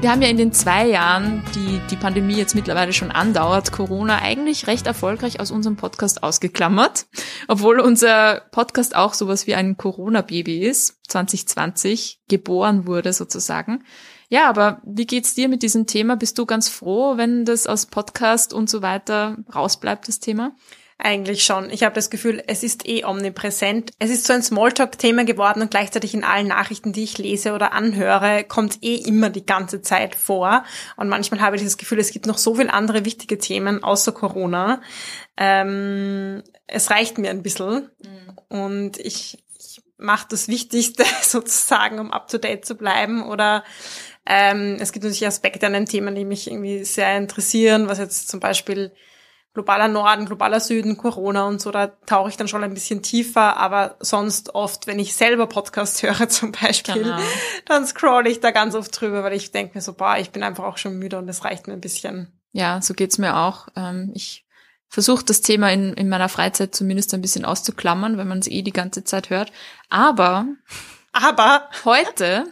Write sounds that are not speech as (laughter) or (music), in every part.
Wir haben ja in den zwei Jahren, die die Pandemie jetzt mittlerweile schon andauert, Corona eigentlich recht erfolgreich aus unserem Podcast ausgeklammert. Obwohl unser Podcast auch sowas wie ein Corona-Baby ist, 2020 geboren wurde sozusagen. Ja, aber wie geht's dir mit diesem Thema? Bist du ganz froh, wenn das aus Podcast und so weiter rausbleibt, das Thema? Eigentlich schon. Ich habe das Gefühl, es ist eh omnipräsent. Es ist so ein Smalltalk-Thema geworden und gleichzeitig in allen Nachrichten, die ich lese oder anhöre, kommt eh immer die ganze Zeit vor. Und manchmal habe ich das Gefühl, es gibt noch so viele andere wichtige Themen außer Corona. Ähm, es reicht mir ein bisschen. Mhm. Und ich, ich mache das Wichtigste (laughs) sozusagen, um up-to-date zu bleiben oder ähm, es gibt natürlich Aspekte an den Themen, die mich irgendwie sehr interessieren, was jetzt zum Beispiel globaler Norden, globaler Süden, Corona und so, da tauche ich dann schon ein bisschen tiefer, aber sonst oft, wenn ich selber Podcast (laughs) höre zum Beispiel, genau. dann scroll ich da ganz oft drüber, weil ich denke mir so, boah, ich bin einfach auch schon müde und das reicht mir ein bisschen. Ja, so geht's mir auch. Ähm, ich versuche das Thema in, in meiner Freizeit zumindest ein bisschen auszuklammern, wenn man es eh die ganze Zeit hört. Aber, aber heute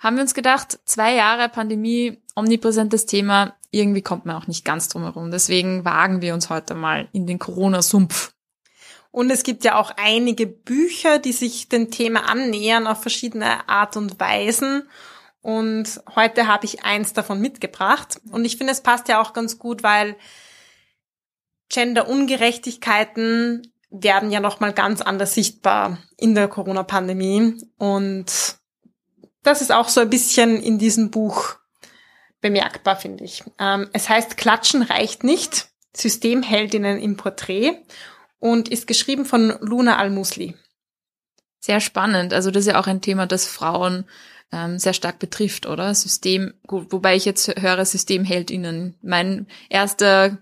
haben wir uns gedacht, zwei Jahre Pandemie, omnipräsentes Thema, irgendwie kommt man auch nicht ganz drum herum. Deswegen wagen wir uns heute mal in den Corona-Sumpf. Und es gibt ja auch einige Bücher, die sich dem Thema annähern auf verschiedene Art und Weisen. Und heute habe ich eins davon mitgebracht. Und ich finde, es passt ja auch ganz gut, weil Gender-Ungerechtigkeiten werden ja nochmal ganz anders sichtbar in der Corona-Pandemie. Und das ist auch so ein bisschen in diesem Buch bemerkbar, finde ich. Ähm, es heißt Klatschen reicht nicht, Systemheldinnen im Porträt und ist geschrieben von Luna Al-Musli. Sehr spannend. Also das ist ja auch ein Thema, das Frauen ähm, sehr stark betrifft, oder? System, wobei ich jetzt höre Systemheldinnen. Mein erster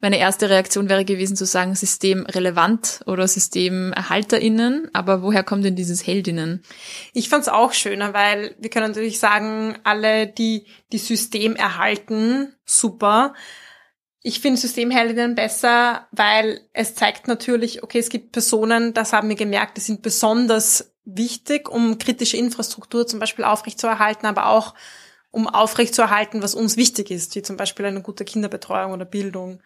meine erste Reaktion wäre gewesen zu sagen systemrelevant oder SystemerhalterInnen, aber woher kommt denn dieses Heldinnen? Ich fand's auch schöner, weil wir können natürlich sagen, alle, die die System erhalten, super. Ich finde Systemheldinnen besser, weil es zeigt natürlich, okay, es gibt Personen, das haben wir gemerkt, die sind besonders wichtig, um kritische Infrastruktur zum Beispiel aufrechtzuerhalten, aber auch um aufrechtzuerhalten, was uns wichtig ist, wie zum Beispiel eine gute Kinderbetreuung oder Bildung.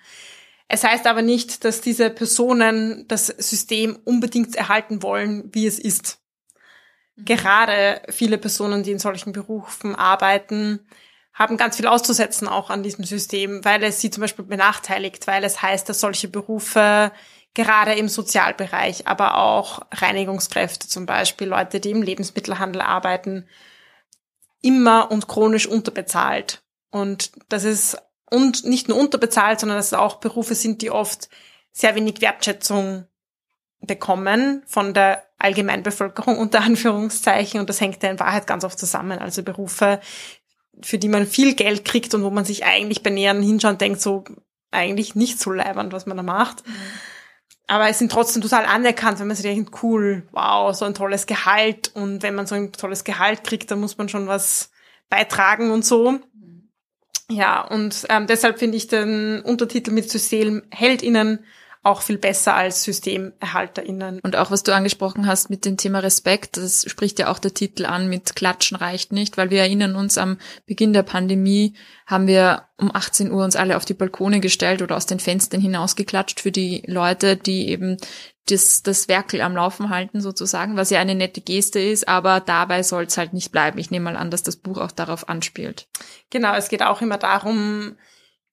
Es heißt aber nicht, dass diese Personen das System unbedingt erhalten wollen, wie es ist. Mhm. Gerade viele Personen, die in solchen Berufen arbeiten, haben ganz viel auszusetzen auch an diesem System, weil es sie zum Beispiel benachteiligt, weil es heißt, dass solche Berufe gerade im Sozialbereich, aber auch Reinigungskräfte zum Beispiel, Leute, die im Lebensmittelhandel arbeiten, immer und chronisch unterbezahlt. Und das ist und nicht nur unterbezahlt, sondern dass es auch Berufe sind, die oft sehr wenig Wertschätzung bekommen von der Allgemeinbevölkerung unter Anführungszeichen. Und das hängt ja in Wahrheit ganz oft zusammen. Also Berufe, für die man viel Geld kriegt und wo man sich eigentlich bei näheren Hinschauen denkt, so eigentlich nicht so leibernd, was man da macht. Mhm. Aber es sind trotzdem total anerkannt, wenn man sich denkt, cool, wow, so ein tolles Gehalt. Und wenn man so ein tolles Gehalt kriegt, dann muss man schon was beitragen und so. Ja, und ähm, deshalb finde ich den Untertitel mit Systemheldinnen auch viel besser als SystemerhalterInnen. Und auch was du angesprochen hast mit dem Thema Respekt, das spricht ja auch der Titel an mit Klatschen reicht nicht, weil wir erinnern uns am Beginn der Pandemie haben wir um 18 Uhr uns alle auf die Balkone gestellt oder aus den Fenstern hinausgeklatscht für die Leute, die eben das, das Werkel am Laufen halten sozusagen, was ja eine nette Geste ist, aber dabei soll es halt nicht bleiben. Ich nehme mal an, dass das Buch auch darauf anspielt. Genau, es geht auch immer darum,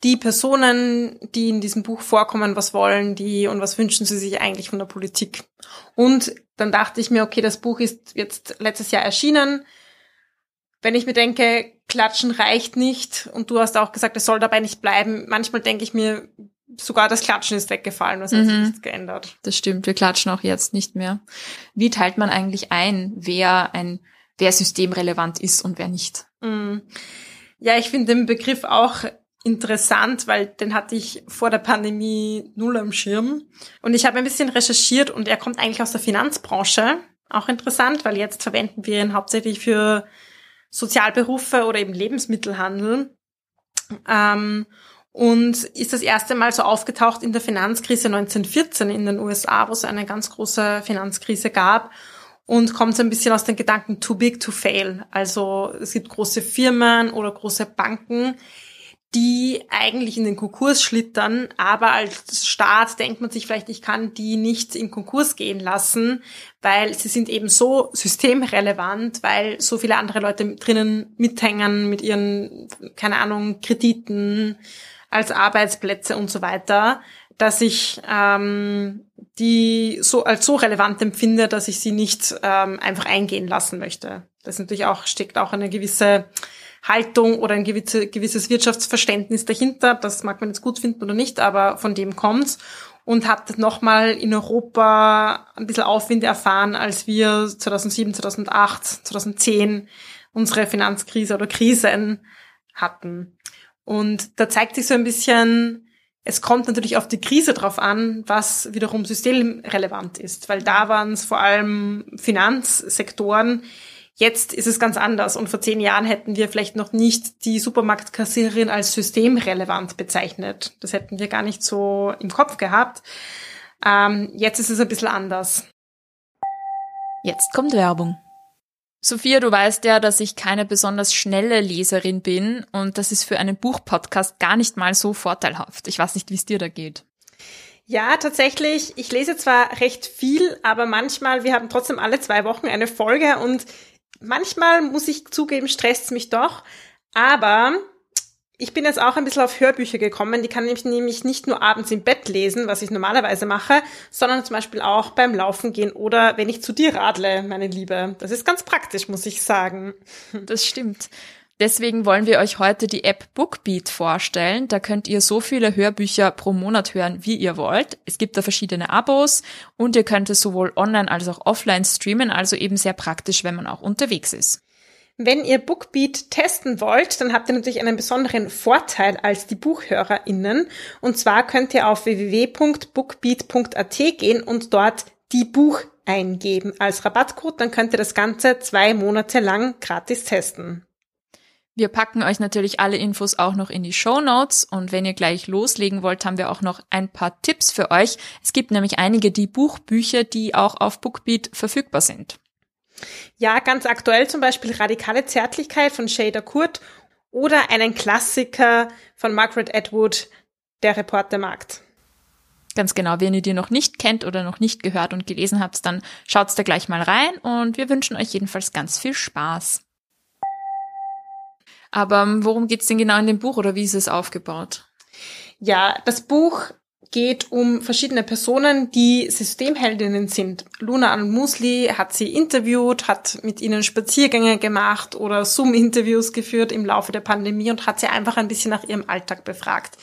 die Personen, die in diesem Buch vorkommen, was wollen die und was wünschen sie sich eigentlich von der Politik. Und dann dachte ich mir, okay, das Buch ist jetzt letztes Jahr erschienen. Wenn ich mir denke, Klatschen reicht nicht und du hast auch gesagt, es soll dabei nicht bleiben, manchmal denke ich mir, sogar das Klatschen ist weggefallen, was hat sich mhm. nichts geändert. Das stimmt, wir klatschen auch jetzt nicht mehr. Wie teilt man eigentlich ein, wer ein, wer systemrelevant ist und wer nicht? Mhm. Ja, ich finde den Begriff auch interessant, weil den hatte ich vor der Pandemie null am Schirm. Und ich habe ein bisschen recherchiert und er kommt eigentlich aus der Finanzbranche. Auch interessant, weil jetzt verwenden wir ihn hauptsächlich für Sozialberufe oder eben Lebensmittelhandel. Ähm, und ist das erste Mal so aufgetaucht in der Finanzkrise 1914 in den USA, wo es eine ganz große Finanzkrise gab und kommt so ein bisschen aus den Gedanken too big to fail. Also es gibt große Firmen oder große Banken, die eigentlich in den Konkurs schlittern, aber als Staat denkt man sich vielleicht, ich kann die nicht in Konkurs gehen lassen, weil sie sind eben so systemrelevant, weil so viele andere Leute drinnen mithängen mit ihren, keine Ahnung, Krediten als Arbeitsplätze und so weiter, dass ich ähm, die so als so relevant empfinde, dass ich sie nicht ähm, einfach eingehen lassen möchte. Das natürlich auch steckt auch eine gewisse Haltung oder ein gewisse, gewisses Wirtschaftsverständnis dahinter. Das mag man jetzt gut finden oder nicht, aber von dem kommt's. Und hat nochmal in Europa ein bisschen Aufwind erfahren, als wir 2007, 2008, 2010 unsere Finanzkrise oder Krisen hatten. Und da zeigt sich so ein bisschen, es kommt natürlich auf die Krise drauf an, was wiederum systemrelevant ist, weil da waren es vor allem Finanzsektoren, Jetzt ist es ganz anders und vor zehn Jahren hätten wir vielleicht noch nicht die Supermarktkassiererin als systemrelevant bezeichnet. Das hätten wir gar nicht so im Kopf gehabt. Ähm, jetzt ist es ein bisschen anders. Jetzt kommt Werbung. Sophia, du weißt ja, dass ich keine besonders schnelle Leserin bin und das ist für einen Buchpodcast gar nicht mal so vorteilhaft. Ich weiß nicht, wie es dir da geht. Ja, tatsächlich. Ich lese zwar recht viel, aber manchmal, wir haben trotzdem alle zwei Wochen eine Folge und manchmal muss ich zugeben, stresst mich doch. Aber ich bin jetzt auch ein bisschen auf Hörbücher gekommen. Die kann ich nämlich nicht nur abends im Bett lesen, was ich normalerweise mache, sondern zum Beispiel auch beim Laufen gehen oder wenn ich zu dir radle, meine Liebe. Das ist ganz praktisch, muss ich sagen. Das stimmt. Deswegen wollen wir euch heute die App Bookbeat vorstellen. Da könnt ihr so viele Hörbücher pro Monat hören, wie ihr wollt. Es gibt da verschiedene Abos und ihr könnt es sowohl online als auch offline streamen, also eben sehr praktisch, wenn man auch unterwegs ist. Wenn ihr Bookbeat testen wollt, dann habt ihr natürlich einen besonderen Vorteil als die BuchhörerInnen. Und zwar könnt ihr auf www.bookbeat.at gehen und dort die Buch eingeben als Rabattcode. Dann könnt ihr das Ganze zwei Monate lang gratis testen. Wir packen euch natürlich alle Infos auch noch in die Show Notes und wenn ihr gleich loslegen wollt, haben wir auch noch ein paar Tipps für euch. Es gibt nämlich einige die Buchbücher, die auch auf Bookbeat verfügbar sind. Ja, ganz aktuell zum Beispiel Radikale Zärtlichkeit von Shader Kurt oder einen Klassiker von Margaret Atwood, Der Reportermarkt. Ganz genau, wenn ihr die noch nicht kennt oder noch nicht gehört und gelesen habt, dann schaut's da gleich mal rein und wir wünschen euch jedenfalls ganz viel Spaß. Aber ähm, worum geht's denn genau in dem Buch oder wie ist es aufgebaut? Ja, das Buch geht um verschiedene Personen, die Systemheldinnen sind. Luna Al-Musli hat sie interviewt, hat mit ihnen Spaziergänge gemacht oder Zoom-Interviews geführt im Laufe der Pandemie und hat sie einfach ein bisschen nach ihrem Alltag befragt.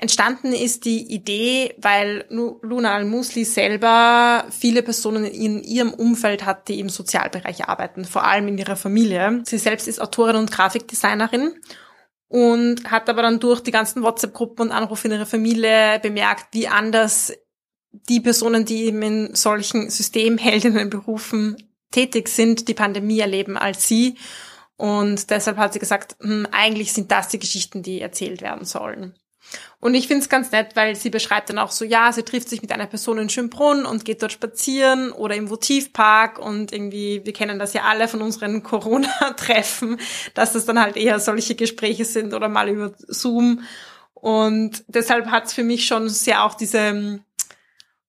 Entstanden ist die Idee, weil Luna Al-Musli selber viele Personen in ihrem Umfeld hat, die im Sozialbereich arbeiten, vor allem in ihrer Familie. Sie selbst ist Autorin und Grafikdesignerin und hat aber dann durch die ganzen WhatsApp-Gruppen und Anrufe in ihrer Familie bemerkt, wie anders die Personen, die eben in solchen Systemheldinnenberufen tätig sind, die Pandemie erleben als sie. Und deshalb hat sie gesagt, hm, eigentlich sind das die Geschichten, die erzählt werden sollen. Und ich finde es ganz nett, weil sie beschreibt dann auch so, ja, sie trifft sich mit einer Person in Schönbrunn und geht dort spazieren oder im Votivpark und irgendwie, wir kennen das ja alle von unseren (laughs) Corona-Treffen, dass das dann halt eher solche Gespräche sind oder mal über Zoom. Und deshalb hat es für mich schon sehr auch diese ähm,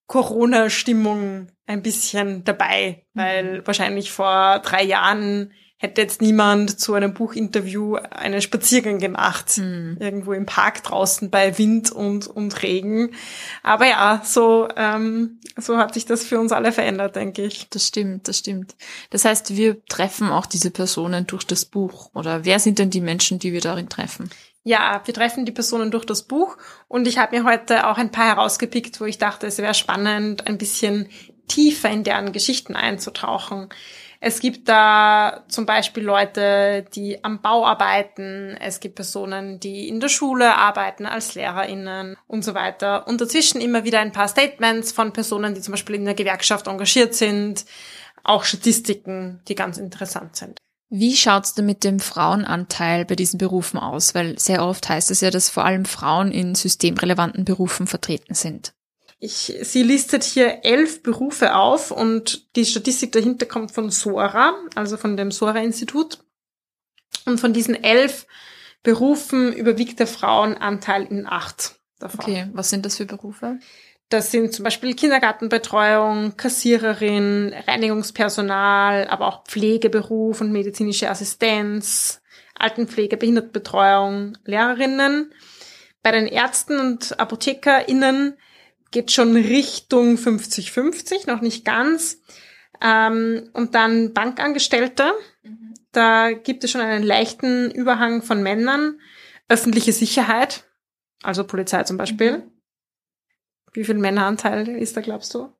Corona-Stimmung ein bisschen dabei, weil mhm. wahrscheinlich vor drei Jahren hätte jetzt niemand zu einem Buchinterview einen Spaziergang gemacht, mhm. irgendwo im Park draußen bei Wind und, und Regen. Aber ja, so, ähm, so hat sich das für uns alle verändert, denke ich. Das stimmt, das stimmt. Das heißt, wir treffen auch diese Personen durch das Buch. Oder wer sind denn die Menschen, die wir darin treffen? Ja, wir treffen die Personen durch das Buch und ich habe mir heute auch ein paar herausgepickt, wo ich dachte, es wäre spannend, ein bisschen tiefer in deren Geschichten einzutauchen. Es gibt da zum Beispiel Leute, die am Bau arbeiten. Es gibt Personen, die in der Schule arbeiten als LehrerInnen und so weiter. Und dazwischen immer wieder ein paar Statements von Personen, die zum Beispiel in der Gewerkschaft engagiert sind. Auch Statistiken, die ganz interessant sind. Wie schaut's denn mit dem Frauenanteil bei diesen Berufen aus? Weil sehr oft heißt es ja, dass vor allem Frauen in systemrelevanten Berufen vertreten sind. Ich, sie listet hier elf Berufe auf und die Statistik dahinter kommt von SORA, also von dem SORA-Institut. Und von diesen elf Berufen überwiegt der Frauenanteil in acht davon. Okay, was sind das für Berufe? Das sind zum Beispiel Kindergartenbetreuung, Kassiererin, Reinigungspersonal, aber auch Pflegeberuf und medizinische Assistenz, Altenpflege, Behindertenbetreuung, Lehrerinnen. Bei den Ärzten und ApothekerInnen geht schon Richtung 50-50, noch nicht ganz. Ähm, und dann Bankangestellte. Mhm. Da gibt es schon einen leichten Überhang von Männern. Öffentliche Sicherheit, also Polizei zum Beispiel. Mhm. Wie viel Männeranteil ist da, glaubst du?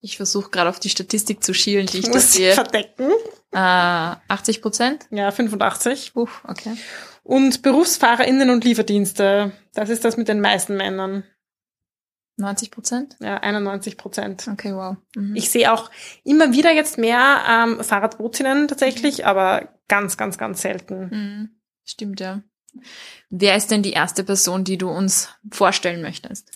Ich versuche gerade auf die Statistik zu schielen, die ich, ich da sehe. Verdecken. Äh, 80 Prozent? Ja, 85. Uh, okay. Und BerufsfahrerInnen und Lieferdienste. Das ist das mit den meisten Männern. 90 Prozent? Ja, 91 Prozent. Okay, wow. Mhm. Ich sehe auch immer wieder jetzt mehr ähm, Fahrradbootinnen tatsächlich, mhm. aber ganz, ganz, ganz selten. Mhm. Stimmt, ja. Wer ist denn die erste Person, die du uns vorstellen möchtest?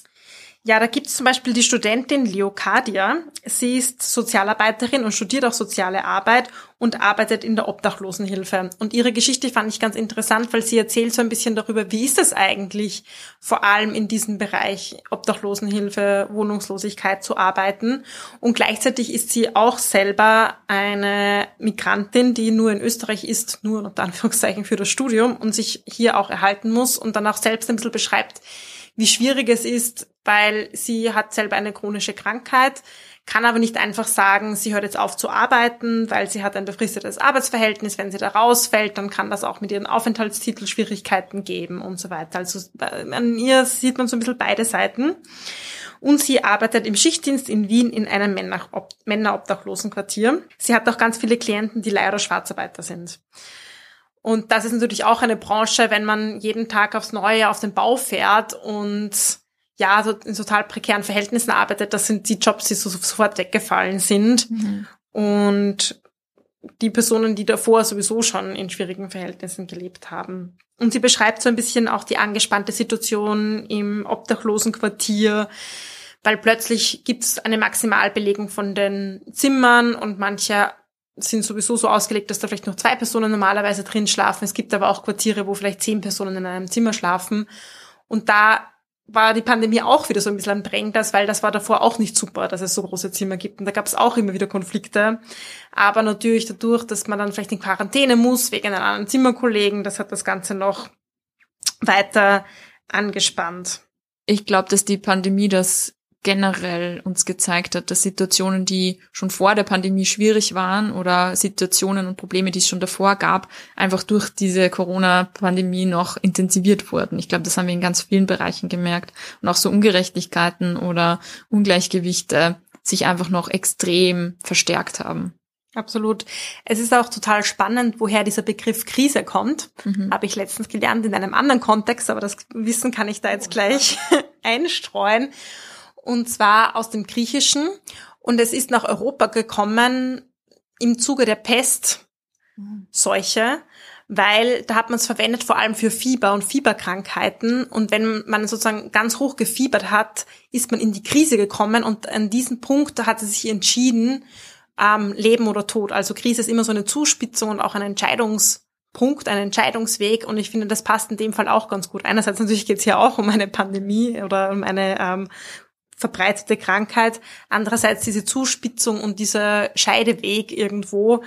Ja, da gibt es zum Beispiel die Studentin Leocadia. Sie ist Sozialarbeiterin und studiert auch soziale Arbeit und arbeitet in der Obdachlosenhilfe. Und ihre Geschichte fand ich ganz interessant, weil sie erzählt so ein bisschen darüber, wie ist es eigentlich, vor allem in diesem Bereich Obdachlosenhilfe, Wohnungslosigkeit zu arbeiten. Und gleichzeitig ist sie auch selber eine Migrantin, die nur in Österreich ist, nur unter Anführungszeichen für das Studium und sich hier auch erhalten muss und dann auch selbst ein bisschen beschreibt, wie schwierig es ist, weil sie hat selber eine chronische Krankheit, kann aber nicht einfach sagen, sie hört jetzt auf zu arbeiten, weil sie hat ein befristetes Arbeitsverhältnis. Wenn sie da rausfällt, dann kann das auch mit ihren Aufenthaltstitel Schwierigkeiten geben und so weiter. Also äh, an ihr sieht man so ein bisschen beide Seiten. Und sie arbeitet im Schichtdienst in Wien in einem Männerobdachlosenquartier. Sie hat auch ganz viele Klienten, die leider Schwarzarbeiter sind. Und das ist natürlich auch eine Branche, wenn man jeden Tag aufs Neue auf den Bau fährt und ja, so in total prekären Verhältnissen arbeitet, das sind die Jobs, die so sofort weggefallen sind. Mhm. Und die Personen, die davor sowieso schon in schwierigen Verhältnissen gelebt haben. Und sie beschreibt so ein bisschen auch die angespannte Situation im Obdachlosenquartier, weil plötzlich gibt es eine Maximalbelegung von den Zimmern und manche sind sowieso so ausgelegt, dass da vielleicht noch zwei Personen normalerweise drin schlafen. Es gibt aber auch Quartiere, wo vielleicht zehn Personen in einem Zimmer schlafen. Und da war die Pandemie auch wieder so ein bisschen ein Brennglas, weil das war davor auch nicht super, dass es so große Zimmer gibt. Und da gab es auch immer wieder Konflikte. Aber natürlich dadurch, dass man dann vielleicht in Quarantäne muss, wegen einem anderen Zimmerkollegen, das hat das Ganze noch weiter angespannt. Ich glaube, dass die Pandemie das generell uns gezeigt hat, dass Situationen, die schon vor der Pandemie schwierig waren oder Situationen und Probleme, die es schon davor gab, einfach durch diese Corona-Pandemie noch intensiviert wurden. Ich glaube, das haben wir in ganz vielen Bereichen gemerkt. Und auch so Ungerechtigkeiten oder Ungleichgewichte sich einfach noch extrem verstärkt haben. Absolut. Es ist auch total spannend, woher dieser Begriff Krise kommt. Mhm. Habe ich letztens gelernt in einem anderen Kontext, aber das Wissen kann ich da jetzt gleich (laughs) einstreuen und zwar aus dem Griechischen. Und es ist nach Europa gekommen im Zuge der Pestseuche, weil da hat man es verwendet vor allem für Fieber und Fieberkrankheiten. Und wenn man sozusagen ganz hoch gefiebert hat, ist man in die Krise gekommen und an diesem Punkt hat es sich entschieden, ähm, Leben oder Tod. Also Krise ist immer so eine Zuspitzung und auch ein Entscheidungspunkt, ein Entscheidungsweg und ich finde, das passt in dem Fall auch ganz gut. Einerseits natürlich geht es ja auch um eine Pandemie oder um eine ähm, verbreitete Krankheit. Andererseits diese Zuspitzung und dieser Scheideweg irgendwo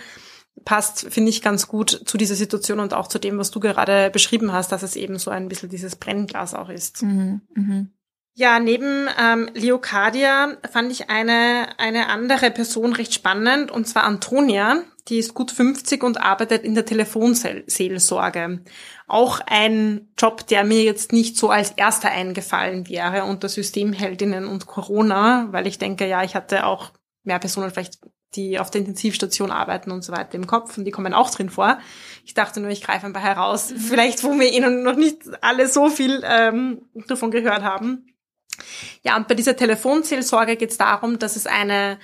passt, finde ich, ganz gut zu dieser Situation und auch zu dem, was du gerade beschrieben hast, dass es eben so ein bisschen dieses Brennglas auch ist. Mhm, mh. Ja, neben ähm, Leocadia fand ich eine, eine andere Person recht spannend, und zwar Antonia. Die ist gut 50 und arbeitet in der Telefonseelsorge. Auch ein Job, der mir jetzt nicht so als erster eingefallen wäre unter Systemheldinnen und Corona, weil ich denke, ja, ich hatte auch mehr Personen vielleicht die auf der Intensivstation arbeiten und so weiter im Kopf und die kommen auch drin vor. Ich dachte nur, ich greife ein paar heraus, mhm. vielleicht wo wir ihnen noch nicht alle so viel ähm, davon gehört haben. Ja, und bei dieser Telefonseelsorge geht es darum, dass es eine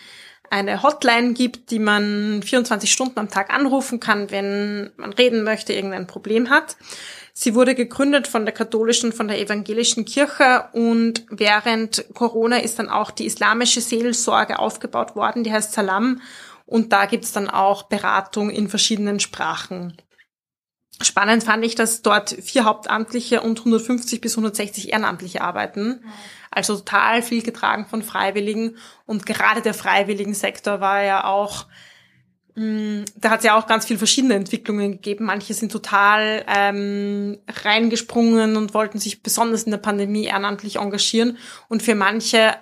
eine Hotline gibt, die man 24 Stunden am Tag anrufen kann, wenn man reden möchte, irgendein Problem hat. Sie wurde gegründet von der katholischen, von der evangelischen Kirche und während Corona ist dann auch die islamische Seelsorge aufgebaut worden, die heißt Salam und da gibt's dann auch Beratung in verschiedenen Sprachen. Spannend fand ich, dass dort vier Hauptamtliche und 150 bis 160 Ehrenamtliche arbeiten. Also total viel getragen von Freiwilligen. Und gerade der Freiwilligensektor war ja auch da hat es ja auch ganz viel verschiedene Entwicklungen gegeben. Manche sind total ähm, reingesprungen und wollten sich besonders in der Pandemie ehrenamtlich engagieren. Und für manche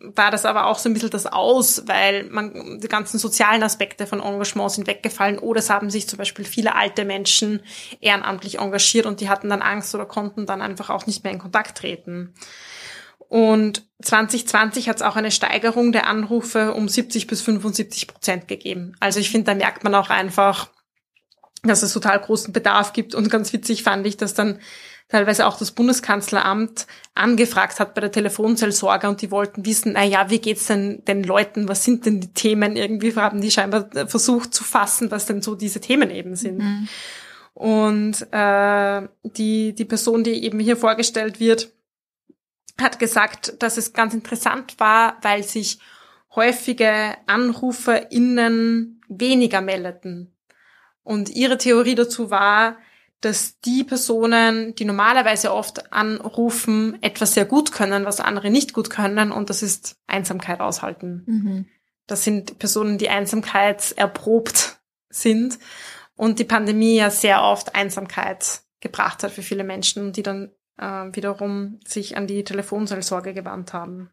war das aber auch so ein bisschen das Aus, weil man die ganzen sozialen Aspekte von Engagement sind weggefallen. Oder es haben sich zum Beispiel viele alte Menschen ehrenamtlich engagiert und die hatten dann Angst oder konnten dann einfach auch nicht mehr in Kontakt treten. Und 2020 hat es auch eine Steigerung der Anrufe um 70 bis 75 Prozent gegeben. Also ich finde, da merkt man auch einfach, dass es total großen Bedarf gibt. Und ganz witzig fand ich, dass dann teilweise auch das Bundeskanzleramt angefragt hat bei der Telefonseelsorge und die wollten wissen, na ja, wie geht's denn den Leuten? Was sind denn die Themen? Irgendwie haben die scheinbar versucht zu fassen, was denn so diese Themen eben sind. Mhm. Und äh, die, die Person, die eben hier vorgestellt wird, hat gesagt, dass es ganz interessant war, weil sich häufige AnruferInnen weniger meldeten. Und ihre Theorie dazu war, dass die Personen, die normalerweise oft anrufen, etwas sehr gut können, was andere nicht gut können, und das ist Einsamkeit aushalten. Mhm. Das sind Personen, die Einsamkeit erprobt sind und die Pandemie ja sehr oft Einsamkeit gebracht hat für viele Menschen, die dann äh, wiederum sich an die Telefonseelsorge gewandt haben.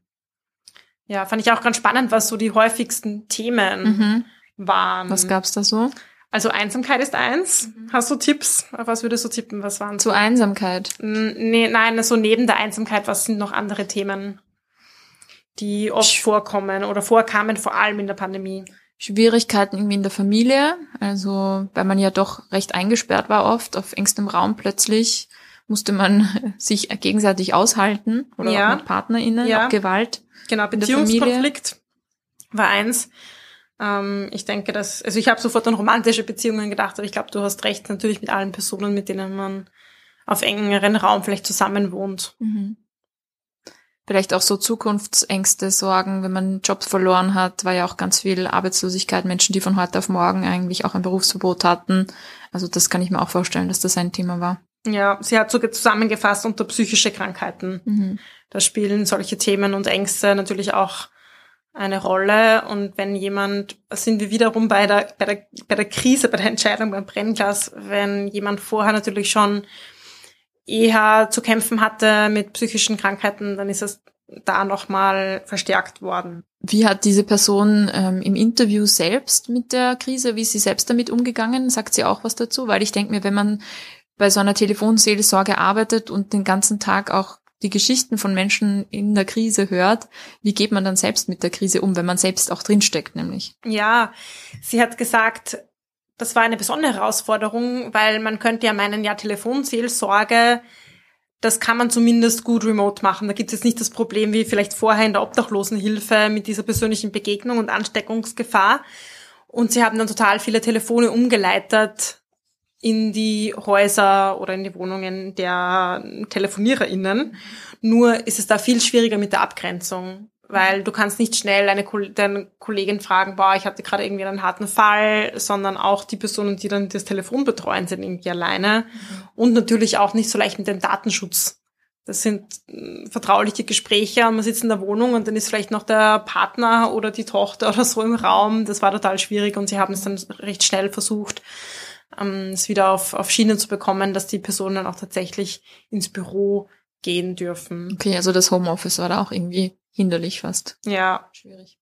Ja, fand ich auch ganz spannend, was so die häufigsten Themen mhm. waren. Was gab's da so? Also Einsamkeit ist eins. Mhm. Hast du Tipps? Auf was würdest du tippen? Was waren Zu Einsamkeit? Nee, nein, so neben der Einsamkeit, was sind noch andere Themen, die oft Sch vorkommen oder vorkamen, vor allem in der Pandemie? Schwierigkeiten irgendwie in der Familie, also weil man ja doch recht eingesperrt war oft, auf engstem Raum plötzlich musste man (laughs) sich gegenseitig aushalten oder ja. auch mit PartnerInnen, ja. auch Gewalt. Genau, Beziehungskonflikt war eins. Ähm, ich denke, dass, also ich habe sofort an romantische Beziehungen gedacht, aber ich glaube, du hast recht, natürlich mit allen Personen, mit denen man auf engeren Raum vielleicht zusammen wohnt. Mhm. Vielleicht auch so Zukunftsängste, Sorgen, wenn man Jobs verloren hat, war ja auch ganz viel Arbeitslosigkeit, Menschen, die von heute auf morgen eigentlich auch ein Berufsverbot hatten. Also das kann ich mir auch vorstellen, dass das ein Thema war. Ja, sie hat sogar zusammengefasst unter psychische Krankheiten. Mhm. Da spielen solche Themen und Ängste natürlich auch eine Rolle. Und wenn jemand, sind wir wiederum bei der, bei der, bei der Krise, bei der Entscheidung beim Brennglas, wenn jemand vorher natürlich schon eher zu kämpfen hatte mit psychischen Krankheiten, dann ist es da nochmal verstärkt worden. Wie hat diese Person ähm, im Interview selbst mit der Krise, wie ist sie selbst damit umgegangen? Sagt sie auch was dazu? Weil ich denke mir, wenn man bei so einer Telefonseelsorge arbeitet und den ganzen Tag auch die Geschichten von Menschen in der Krise hört, wie geht man dann selbst mit der Krise um, wenn man selbst auch drinsteckt, nämlich? Ja, sie hat gesagt, das war eine besondere Herausforderung, weil man könnte ja meinen, ja, Telefonseelsorge, das kann man zumindest gut remote machen. Da gibt es jetzt nicht das Problem wie vielleicht vorher in der Obdachlosenhilfe mit dieser persönlichen Begegnung und Ansteckungsgefahr. Und sie haben dann total viele Telefone umgeleitet in die Häuser oder in die Wohnungen der TelefoniererInnen. Nur ist es da viel schwieriger mit der Abgrenzung, weil du kannst nicht schnell eine deine Kollegin fragen, boah, ich hatte gerade irgendwie einen harten Fall, sondern auch die Personen, die dann das Telefon betreuen, sind irgendwie alleine. Mhm. Und natürlich auch nicht so leicht mit dem Datenschutz. Das sind äh, vertrauliche Gespräche und man sitzt in der Wohnung und dann ist vielleicht noch der Partner oder die Tochter oder so im Raum. Das war total schwierig und sie haben es dann recht schnell versucht, ähm, es wieder auf, auf Schienen zu bekommen, dass die Personen dann auch tatsächlich ins Büro gehen dürfen. Okay, also das Homeoffice war da auch irgendwie hinderlich fast. Ja. Schwierig.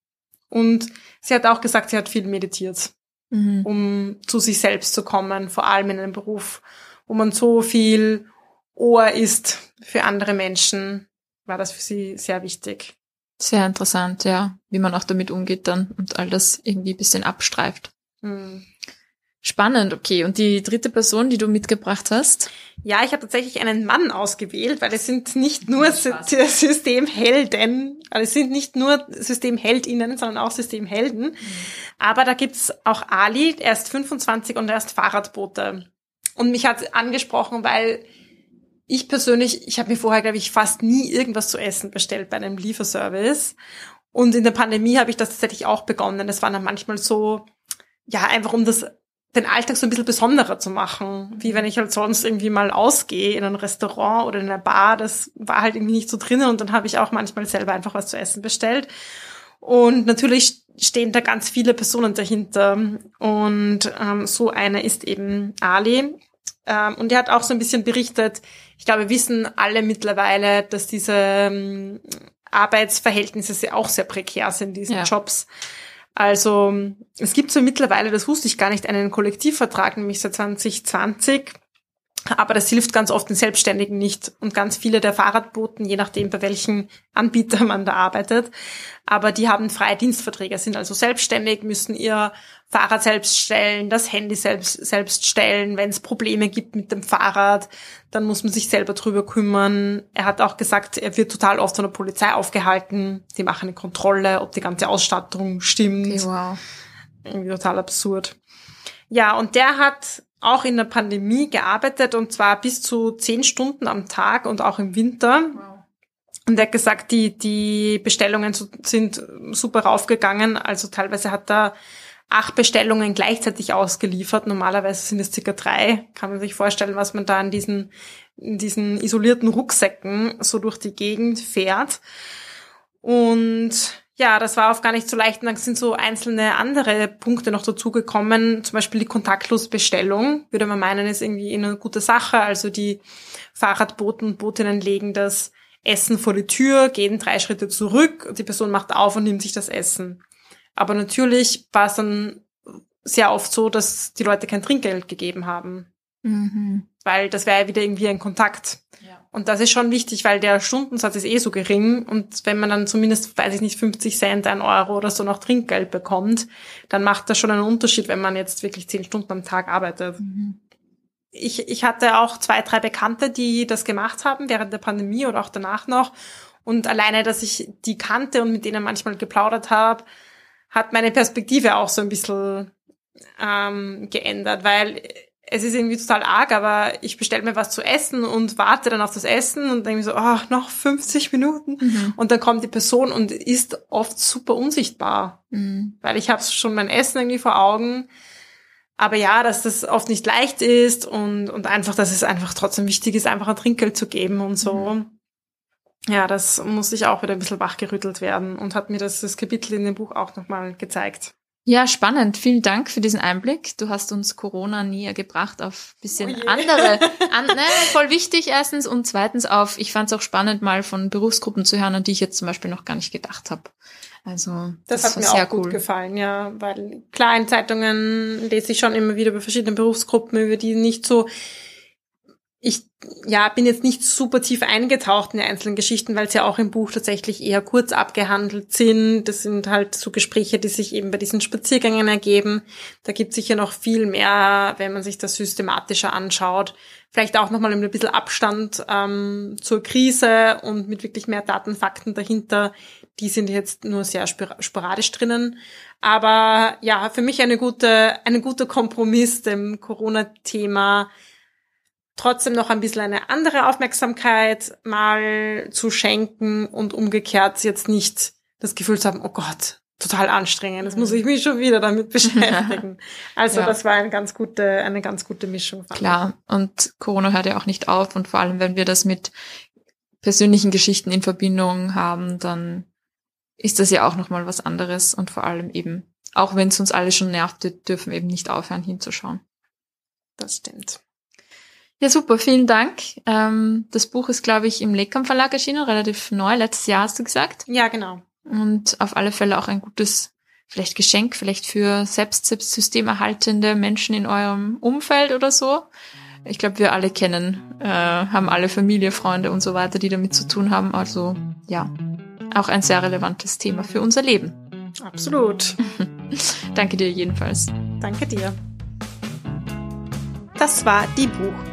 Und sie hat auch gesagt, sie hat viel meditiert, mhm. um zu sich selbst zu kommen, vor allem in einem Beruf, wo man so viel Ohr ist für andere Menschen, war das für sie sehr wichtig. Sehr interessant, ja, wie man auch damit umgeht dann und all das irgendwie ein bisschen abstreift. Mhm. Spannend, okay. Und die dritte Person, die du mitgebracht hast? Ja, ich habe tatsächlich einen Mann ausgewählt, weil es sind nicht nur Systemhelden, also es sind nicht nur Systemheldinnen, sondern auch Systemhelden. Mhm. Aber da gibt's auch Ali, er ist 25 und er ist Fahrradbote. Und mich hat angesprochen, weil ich persönlich, ich habe mir vorher, glaube ich, fast nie irgendwas zu essen bestellt bei einem Lieferservice. Und in der Pandemie habe ich das tatsächlich auch begonnen. Das war dann manchmal so, ja, einfach um das den Alltag so ein bisschen besonderer zu machen. Wie wenn ich halt sonst irgendwie mal ausgehe in ein Restaurant oder in einer Bar. Das war halt irgendwie nicht so drinnen und dann habe ich auch manchmal selber einfach was zu essen bestellt. Und natürlich stehen da ganz viele Personen dahinter. Und ähm, so eine ist eben Ali. Ähm, und er hat auch so ein bisschen berichtet, ich glaube, wir wissen alle mittlerweile, dass diese ähm, Arbeitsverhältnisse auch sehr prekär sind, diese ja. Jobs. Also es gibt so mittlerweile, das wusste ich gar nicht, einen Kollektivvertrag, nämlich seit 2020. Aber das hilft ganz oft den Selbstständigen nicht und ganz viele der Fahrradboten, je nachdem bei welchem Anbieter man da arbeitet. Aber die haben freie Dienstverträge, sind also selbstständig, müssen ihr Fahrrad selbst stellen, das Handy selbst, selbst stellen. Wenn es Probleme gibt mit dem Fahrrad, dann muss man sich selber drüber kümmern. Er hat auch gesagt, er wird total oft von der Polizei aufgehalten. Die machen eine Kontrolle, ob die ganze Ausstattung stimmt. Okay, wow. Irgendwie total absurd. Ja, und der hat auch in der Pandemie gearbeitet und zwar bis zu zehn Stunden am Tag und auch im Winter. Wow. Und er hat gesagt, die, die Bestellungen sind super raufgegangen. Also teilweise hat er acht Bestellungen gleichzeitig ausgeliefert. Normalerweise sind es circa drei. Kann man sich vorstellen, was man da in diesen, in diesen isolierten Rucksäcken so durch die Gegend fährt. Und ja, das war oft gar nicht so leicht. Und dann sind so einzelne andere Punkte noch dazugekommen. Zum Beispiel die Kontaktlosbestellung. Würde man meinen, ist irgendwie eine gute Sache. Also die Fahrradboten und Botinnen legen das Essen vor die Tür, gehen drei Schritte zurück und die Person macht auf und nimmt sich das Essen. Aber natürlich war es dann sehr oft so, dass die Leute kein Trinkgeld gegeben haben. Mhm. Weil das wäre ja wieder irgendwie ein Kontakt. Ja. Und das ist schon wichtig, weil der Stundensatz ist eh so gering. Und wenn man dann zumindest, weiß ich nicht, 50 Cent, ein Euro oder so noch Trinkgeld bekommt, dann macht das schon einen Unterschied, wenn man jetzt wirklich zehn Stunden am Tag arbeitet. Mhm. Ich, ich hatte auch zwei, drei Bekannte, die das gemacht haben während der Pandemie oder auch danach noch. Und alleine, dass ich die kannte und mit denen manchmal geplaudert habe, hat meine Perspektive auch so ein bisschen ähm, geändert, weil es ist irgendwie total arg, aber ich bestelle mir was zu essen und warte dann auf das Essen und denke mir so, oh, noch 50 Minuten. Mhm. Und dann kommt die Person und ist oft super unsichtbar, mhm. weil ich habe schon mein Essen irgendwie vor Augen. Aber ja, dass das oft nicht leicht ist und, und einfach, dass es einfach trotzdem wichtig ist, einfach ein Trinkgeld zu geben und so. Mhm ja, das muss ich auch wieder ein bisschen wachgerüttelt werden und hat mir das, das Kapitel in dem Buch auch nochmal gezeigt. Ja, spannend. Vielen Dank für diesen Einblick. Du hast uns Corona näher gebracht auf bisschen oh andere, (laughs) an, ne, voll wichtig erstens und zweitens auf, ich fand es auch spannend, mal von Berufsgruppen zu hören, an die ich jetzt zum Beispiel noch gar nicht gedacht habe. Also das, das hat mir auch gut cool. gefallen, ja, weil klar in Zeitungen lese ich schon immer wieder über verschiedene Berufsgruppen, über die nicht so ich ja, bin jetzt nicht super tief eingetaucht in die einzelnen Geschichten, weil sie ja auch im Buch tatsächlich eher kurz abgehandelt sind. Das sind halt so Gespräche, die sich eben bei diesen Spaziergängen ergeben. Da gibt es sicher noch viel mehr, wenn man sich das systematischer anschaut. Vielleicht auch nochmal ein bisschen Abstand ähm, zur Krise und mit wirklich mehr Daten, Fakten dahinter. Die sind jetzt nur sehr sporadisch drinnen. Aber ja, für mich eine gute, eine gute Kompromiss dem Corona-Thema trotzdem noch ein bisschen eine andere Aufmerksamkeit mal zu schenken und umgekehrt jetzt nicht das Gefühl zu haben, oh Gott, total anstrengend, jetzt muss ich mich schon wieder damit (laughs) beschäftigen. Also ja. das war eine ganz gute, eine ganz gute Mischung. Klar, und Corona hört ja auch nicht auf und vor allem, wenn wir das mit persönlichen Geschichten in Verbindung haben, dann ist das ja auch nochmal was anderes und vor allem eben, auch wenn es uns alle schon nervt, dürfen wir eben nicht aufhören hinzuschauen. Das stimmt. Ja, super, vielen Dank. Ähm, das Buch ist, glaube ich, im Leckam Verlag erschienen, relativ neu, letztes Jahr hast du gesagt. Ja, genau. Und auf alle Fälle auch ein gutes, vielleicht Geschenk, vielleicht für selbst, systemerhaltende Menschen in eurem Umfeld oder so. Ich glaube, wir alle kennen, äh, haben alle Familie, Freunde und so weiter, die damit zu tun haben. Also ja, Auch ein sehr relevantes Thema für unser Leben. Absolut. (laughs) Danke dir jedenfalls. Danke dir. Das war Die Buch,